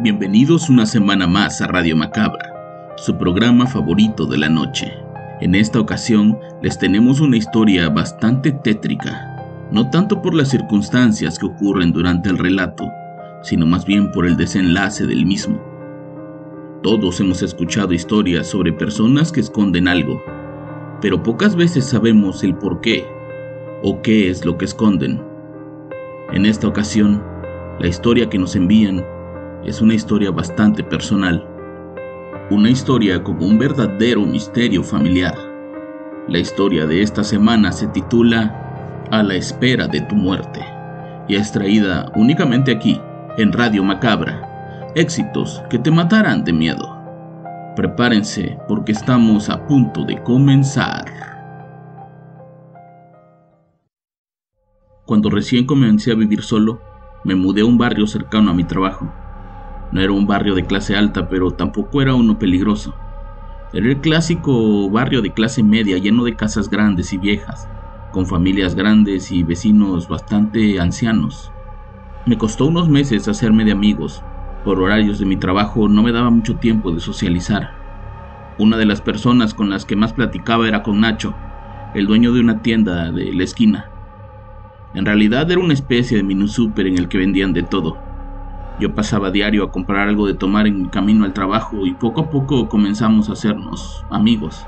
Bienvenidos una semana más a Radio Macabra, su programa favorito de la noche. En esta ocasión les tenemos una historia bastante tétrica no tanto por las circunstancias que ocurren durante el relato, sino más bien por el desenlace del mismo. Todos hemos escuchado historias sobre personas que esconden algo, pero pocas veces sabemos el por qué o qué es lo que esconden. En esta ocasión, la historia que nos envían es una historia bastante personal, una historia como un verdadero misterio familiar. La historia de esta semana se titula a la espera de tu muerte y es traída únicamente aquí, en Radio Macabra. Éxitos que te matarán de miedo. Prepárense porque estamos a punto de comenzar. Cuando recién comencé a vivir solo, me mudé a un barrio cercano a mi trabajo. No era un barrio de clase alta, pero tampoco era uno peligroso. Era el clásico barrio de clase media lleno de casas grandes y viejas, con familias grandes y vecinos bastante ancianos. Me costó unos meses hacerme de amigos. Por horarios de mi trabajo no me daba mucho tiempo de socializar. Una de las personas con las que más platicaba era con Nacho, el dueño de una tienda de la esquina. En realidad era una especie de mini en el que vendían de todo. Yo pasaba diario a comprar algo de tomar en mi camino al trabajo y poco a poco comenzamos a hacernos amigos.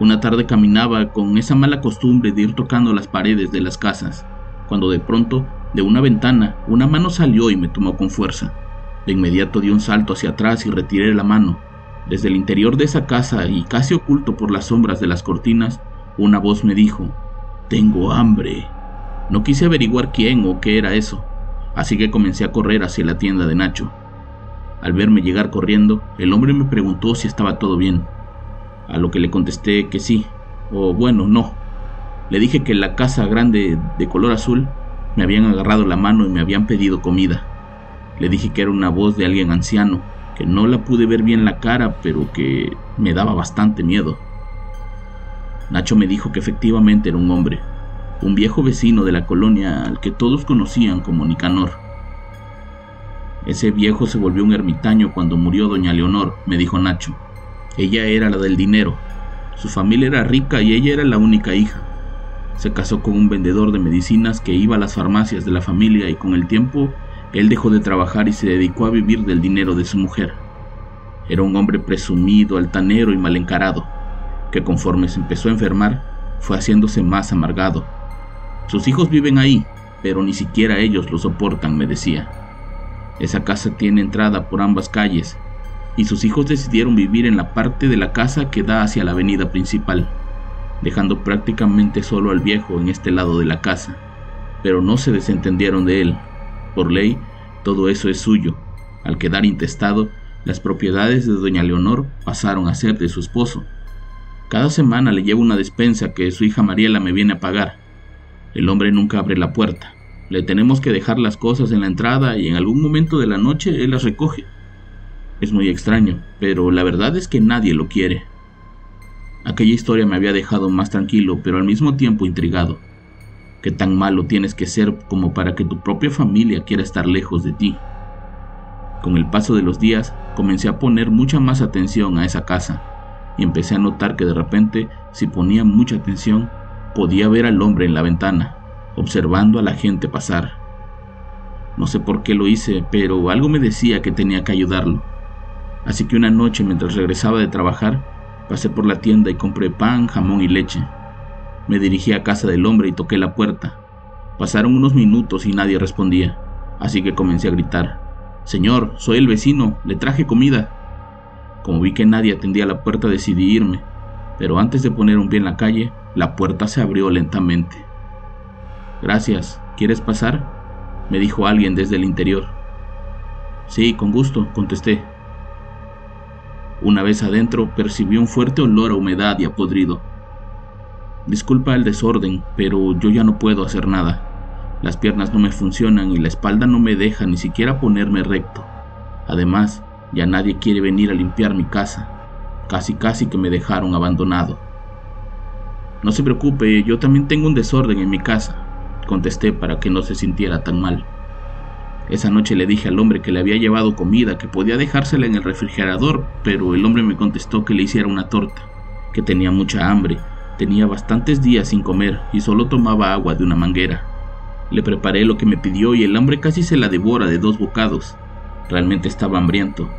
Una tarde caminaba con esa mala costumbre de ir tocando las paredes de las casas, cuando de pronto, de una ventana, una mano salió y me tomó con fuerza. De inmediato di un salto hacia atrás y retiré la mano. Desde el interior de esa casa y casi oculto por las sombras de las cortinas, una voz me dijo, Tengo hambre. No quise averiguar quién o qué era eso, así que comencé a correr hacia la tienda de Nacho. Al verme llegar corriendo, el hombre me preguntó si estaba todo bien a lo que le contesté que sí, o bueno, no. Le dije que en la casa grande de color azul me habían agarrado la mano y me habían pedido comida. Le dije que era una voz de alguien anciano, que no la pude ver bien la cara, pero que me daba bastante miedo. Nacho me dijo que efectivamente era un hombre, un viejo vecino de la colonia al que todos conocían como Nicanor. Ese viejo se volvió un ermitaño cuando murió doña Leonor, me dijo Nacho. Ella era la del dinero. Su familia era rica y ella era la única hija. Se casó con un vendedor de medicinas que iba a las farmacias de la familia y con el tiempo él dejó de trabajar y se dedicó a vivir del dinero de su mujer. Era un hombre presumido, altanero y mal encarado, que conforme se empezó a enfermar, fue haciéndose más amargado. Sus hijos viven ahí, pero ni siquiera ellos lo soportan, me decía. Esa casa tiene entrada por ambas calles y sus hijos decidieron vivir en la parte de la casa que da hacia la avenida principal, dejando prácticamente solo al viejo en este lado de la casa. Pero no se desentendieron de él. Por ley, todo eso es suyo. Al quedar intestado, las propiedades de doña Leonor pasaron a ser de su esposo. Cada semana le llevo una despensa que su hija Mariela me viene a pagar. El hombre nunca abre la puerta. Le tenemos que dejar las cosas en la entrada y en algún momento de la noche él las recoge. Es muy extraño, pero la verdad es que nadie lo quiere. Aquella historia me había dejado más tranquilo, pero al mismo tiempo intrigado. ¿Qué tan malo tienes que ser como para que tu propia familia quiera estar lejos de ti? Con el paso de los días, comencé a poner mucha más atención a esa casa, y empecé a notar que de repente, si ponía mucha atención, podía ver al hombre en la ventana, observando a la gente pasar. No sé por qué lo hice, pero algo me decía que tenía que ayudarlo. Así que una noche mientras regresaba de trabajar, pasé por la tienda y compré pan, jamón y leche. Me dirigí a casa del hombre y toqué la puerta. Pasaron unos minutos y nadie respondía, así que comencé a gritar. Señor, soy el vecino, le traje comida. Como vi que nadie atendía la puerta decidí irme, pero antes de poner un pie en la calle, la puerta se abrió lentamente. Gracias. ¿Quieres pasar? me dijo alguien desde el interior. Sí, con gusto, contesté. Una vez adentro percibí un fuerte olor a humedad y a podrido. Disculpa el desorden, pero yo ya no puedo hacer nada. Las piernas no me funcionan y la espalda no me deja ni siquiera ponerme recto. Además, ya nadie quiere venir a limpiar mi casa. Casi casi que me dejaron abandonado. No se preocupe, yo también tengo un desorden en mi casa, contesté para que no se sintiera tan mal. Esa noche le dije al hombre que le había llevado comida, que podía dejársela en el refrigerador, pero el hombre me contestó que le hiciera una torta, que tenía mucha hambre, tenía bastantes días sin comer y solo tomaba agua de una manguera. Le preparé lo que me pidió y el hombre casi se la devora de dos bocados. Realmente estaba hambriento.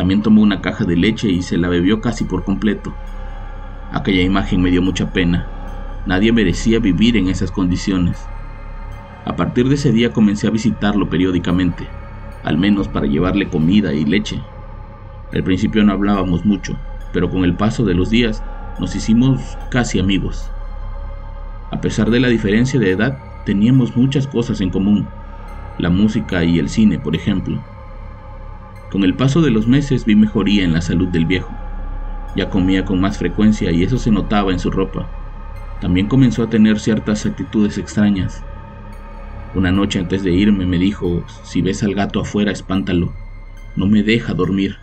También tomó una caja de leche y se la bebió casi por completo. Aquella imagen me dio mucha pena. Nadie merecía vivir en esas condiciones. A partir de ese día comencé a visitarlo periódicamente, al menos para llevarle comida y leche. Al principio no hablábamos mucho, pero con el paso de los días nos hicimos casi amigos. A pesar de la diferencia de edad, teníamos muchas cosas en común, la música y el cine, por ejemplo. Con el paso de los meses vi mejoría en la salud del viejo. Ya comía con más frecuencia y eso se notaba en su ropa. También comenzó a tener ciertas actitudes extrañas. Una noche antes de irme me dijo, si ves al gato afuera, espántalo. No me deja dormir.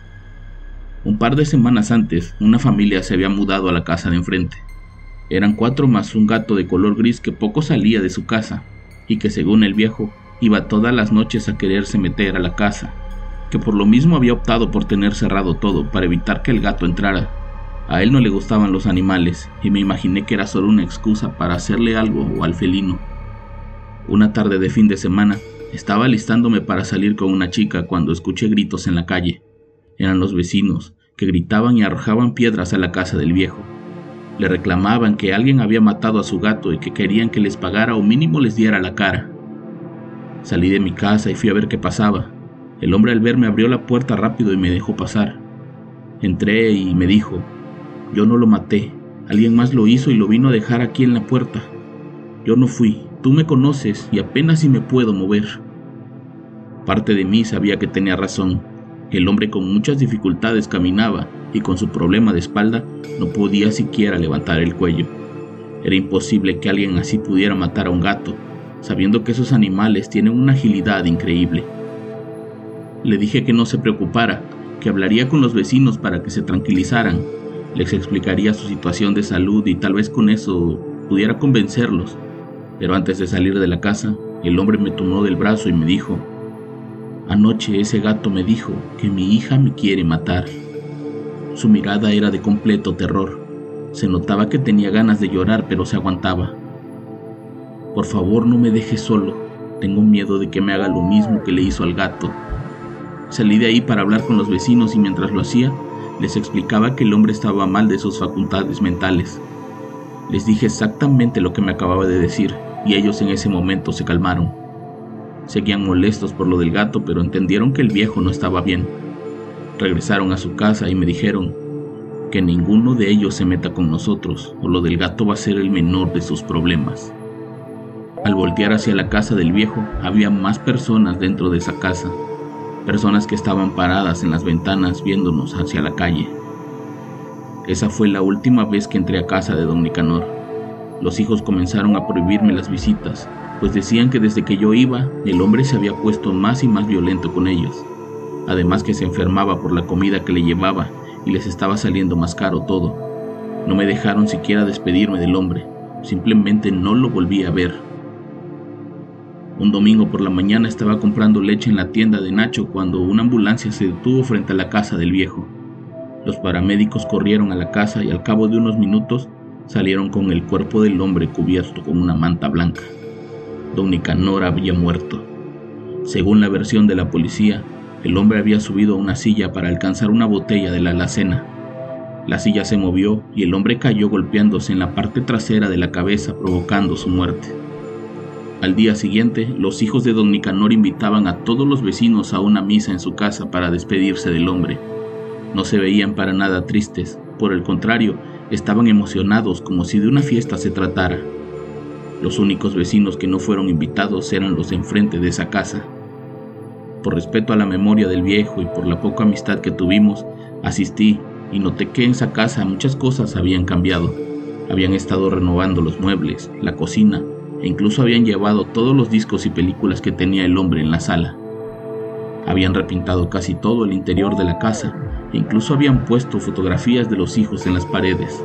Un par de semanas antes, una familia se había mudado a la casa de enfrente. Eran cuatro más un gato de color gris que poco salía de su casa y que según el viejo iba todas las noches a quererse meter a la casa, que por lo mismo había optado por tener cerrado todo para evitar que el gato entrara. A él no le gustaban los animales y me imaginé que era solo una excusa para hacerle algo o al felino. Una tarde de fin de semana, estaba alistándome para salir con una chica cuando escuché gritos en la calle. Eran los vecinos, que gritaban y arrojaban piedras a la casa del viejo. Le reclamaban que alguien había matado a su gato y que querían que les pagara o mínimo les diera la cara. Salí de mi casa y fui a ver qué pasaba. El hombre al verme abrió la puerta rápido y me dejó pasar. Entré y me dijo, yo no lo maté. Alguien más lo hizo y lo vino a dejar aquí en la puerta. Yo no fui. Tú me conoces y apenas si me puedo mover. Parte de mí sabía que tenía razón. El hombre con muchas dificultades caminaba y con su problema de espalda no podía siquiera levantar el cuello. Era imposible que alguien así pudiera matar a un gato, sabiendo que esos animales tienen una agilidad increíble. Le dije que no se preocupara, que hablaría con los vecinos para que se tranquilizaran les explicaría su situación de salud y tal vez con eso pudiera convencerlos. Pero antes de salir de la casa, el hombre me tomó del brazo y me dijo, Anoche ese gato me dijo que mi hija me quiere matar. Su mirada era de completo terror. Se notaba que tenía ganas de llorar, pero se aguantaba. Por favor, no me dejes solo. Tengo miedo de que me haga lo mismo que le hizo al gato. Salí de ahí para hablar con los vecinos y mientras lo hacía, les explicaba que el hombre estaba mal de sus facultades mentales. Les dije exactamente lo que me acababa de decir y ellos en ese momento se calmaron. Seguían molestos por lo del gato, pero entendieron que el viejo no estaba bien. Regresaron a su casa y me dijeron que ninguno de ellos se meta con nosotros o lo del gato va a ser el menor de sus problemas. Al voltear hacia la casa del viejo, había más personas dentro de esa casa personas que estaban paradas en las ventanas viéndonos hacia la calle. Esa fue la última vez que entré a casa de don Nicanor. Los hijos comenzaron a prohibirme las visitas, pues decían que desde que yo iba, el hombre se había puesto más y más violento con ellos. Además que se enfermaba por la comida que le llevaba y les estaba saliendo más caro todo. No me dejaron siquiera despedirme del hombre, simplemente no lo volví a ver. Un domingo por la mañana estaba comprando leche en la tienda de Nacho cuando una ambulancia se detuvo frente a la casa del viejo. Los paramédicos corrieron a la casa y al cabo de unos minutos salieron con el cuerpo del hombre cubierto con una manta blanca. Don Nicanor había muerto. Según la versión de la policía, el hombre había subido a una silla para alcanzar una botella de la alacena. La silla se movió y el hombre cayó golpeándose en la parte trasera de la cabeza provocando su muerte. Al día siguiente, los hijos de don Nicanor invitaban a todos los vecinos a una misa en su casa para despedirse del hombre. No se veían para nada tristes, por el contrario, estaban emocionados como si de una fiesta se tratara. Los únicos vecinos que no fueron invitados eran los de enfrente de esa casa. Por respeto a la memoria del viejo y por la poca amistad que tuvimos, asistí y noté que en esa casa muchas cosas habían cambiado. Habían estado renovando los muebles, la cocina e incluso habían llevado todos los discos y películas que tenía el hombre en la sala. Habían repintado casi todo el interior de la casa e incluso habían puesto fotografías de los hijos en las paredes.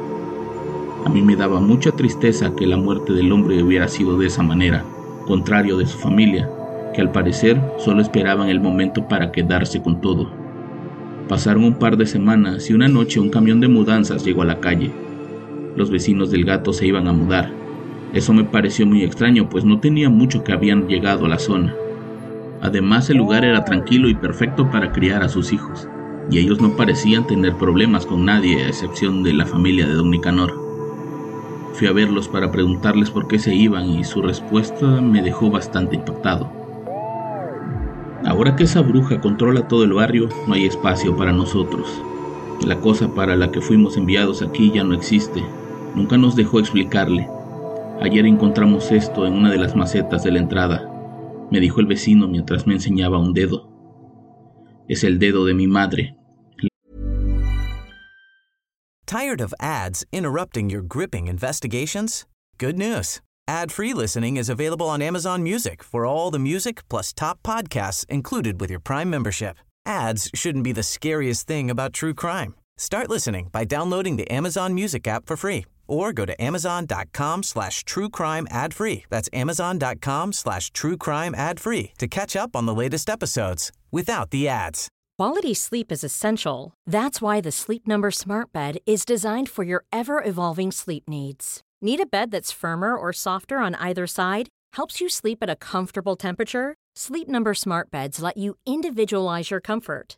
A mí me daba mucha tristeza que la muerte del hombre hubiera sido de esa manera, contrario de su familia, que al parecer solo esperaban el momento para quedarse con todo. Pasaron un par de semanas y una noche un camión de mudanzas llegó a la calle. Los vecinos del gato se iban a mudar. Eso me pareció muy extraño, pues no tenía mucho que habían llegado a la zona. Además, el lugar era tranquilo y perfecto para criar a sus hijos, y ellos no parecían tener problemas con nadie a excepción de la familia de don Nicanor. Fui a verlos para preguntarles por qué se iban y su respuesta me dejó bastante impactado. Ahora que esa bruja controla todo el barrio, no hay espacio para nosotros. La cosa para la que fuimos enviados aquí ya no existe. Nunca nos dejó explicarle. Ayer encontramos esto en una de las macetas de la entrada, me dijo el vecino mientras me enseñaba un dedo. Es el dedo de mi madre, Tired of ads interrupting your gripping investigations? Good news. Ad-free listening is available on Amazon Music for all the music plus top podcasts included with your Prime membership. Ads shouldn't be the scariest thing about true crime. Start listening by downloading the Amazon Music app for free or go to amazon.com slash true crime ad free. That's amazon.com slash true crime ad free to catch up on the latest episodes without the ads. Quality sleep is essential. That's why the Sleep Number Smart Bed is designed for your ever evolving sleep needs. Need a bed that's firmer or softer on either side? Helps you sleep at a comfortable temperature? Sleep Number Smart Beds let you individualize your comfort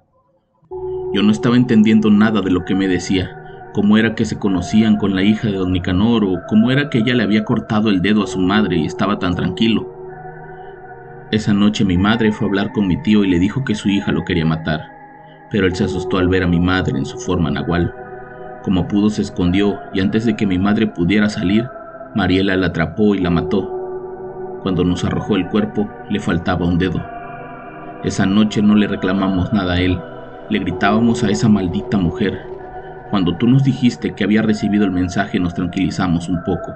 Yo no estaba entendiendo nada de lo que me decía, cómo era que se conocían con la hija de don Nicanor o cómo era que ella le había cortado el dedo a su madre y estaba tan tranquilo. Esa noche mi madre fue a hablar con mi tío y le dijo que su hija lo quería matar, pero él se asustó al ver a mi madre en su forma nahual. Como pudo se escondió y antes de que mi madre pudiera salir, Mariela la atrapó y la mató. Cuando nos arrojó el cuerpo, le faltaba un dedo. Esa noche no le reclamamos nada a él, le gritábamos a esa maldita mujer. Cuando tú nos dijiste que había recibido el mensaje nos tranquilizamos un poco.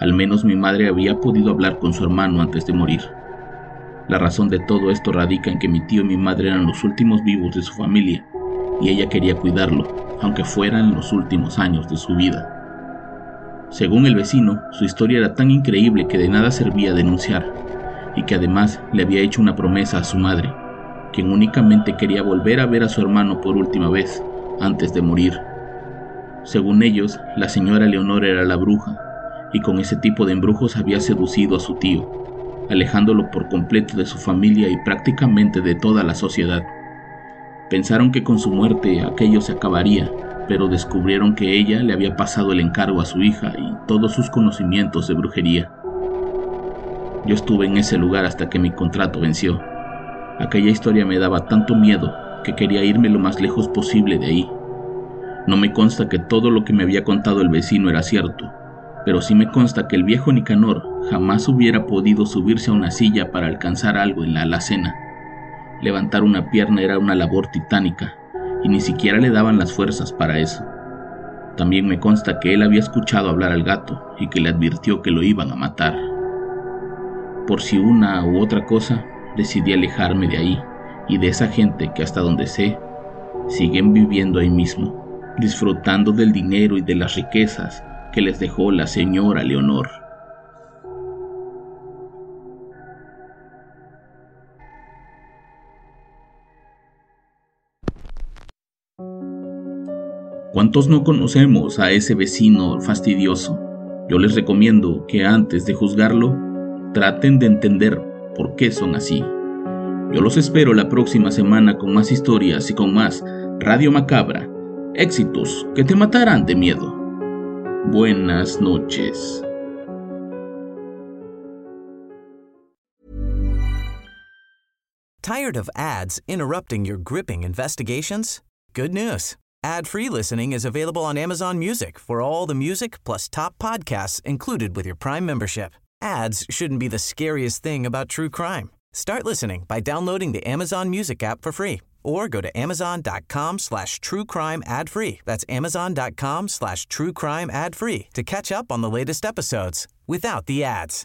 Al menos mi madre había podido hablar con su hermano antes de morir. La razón de todo esto radica en que mi tío y mi madre eran los últimos vivos de su familia, y ella quería cuidarlo, aunque fueran los últimos años de su vida. Según el vecino, su historia era tan increíble que de nada servía denunciar, y que además le había hecho una promesa a su madre, quien únicamente quería volver a ver a su hermano por última vez, antes de morir. Según ellos, la señora Leonor era la bruja, y con ese tipo de embrujos había seducido a su tío, alejándolo por completo de su familia y prácticamente de toda la sociedad. Pensaron que con su muerte aquello se acabaría, pero descubrieron que ella le había pasado el encargo a su hija y todos sus conocimientos de brujería. Yo estuve en ese lugar hasta que mi contrato venció. Aquella historia me daba tanto miedo que quería irme lo más lejos posible de ahí. No me consta que todo lo que me había contado el vecino era cierto, pero sí me consta que el viejo Nicanor jamás hubiera podido subirse a una silla para alcanzar algo en la alacena. Levantar una pierna era una labor titánica, y ni siquiera le daban las fuerzas para eso. También me consta que él había escuchado hablar al gato y que le advirtió que lo iban a matar. Por si una u otra cosa, decidí alejarme de ahí y de esa gente que hasta donde sé, siguen viviendo ahí mismo, disfrutando del dinero y de las riquezas que les dejó la señora Leonor. ¿Cuántos no conocemos a ese vecino fastidioso? Yo les recomiendo que antes de juzgarlo, traten de entender por qué son así. Yo los espero la próxima semana con más historias y con más Radio Macabra. Éxitos que te matarán de miedo. Buenas noches. Tired of ads interrupting your gripping investigations? Good news. Ad-free listening is available on Amazon Music for all the music plus top podcasts included with your Prime membership. Ads shouldn't be the scariest thing about true crime. Start listening by downloading the Amazon Music app for free or go to amazon.com slash true crime ad free. That's amazon.com slash true crime ad free to catch up on the latest episodes without the ads.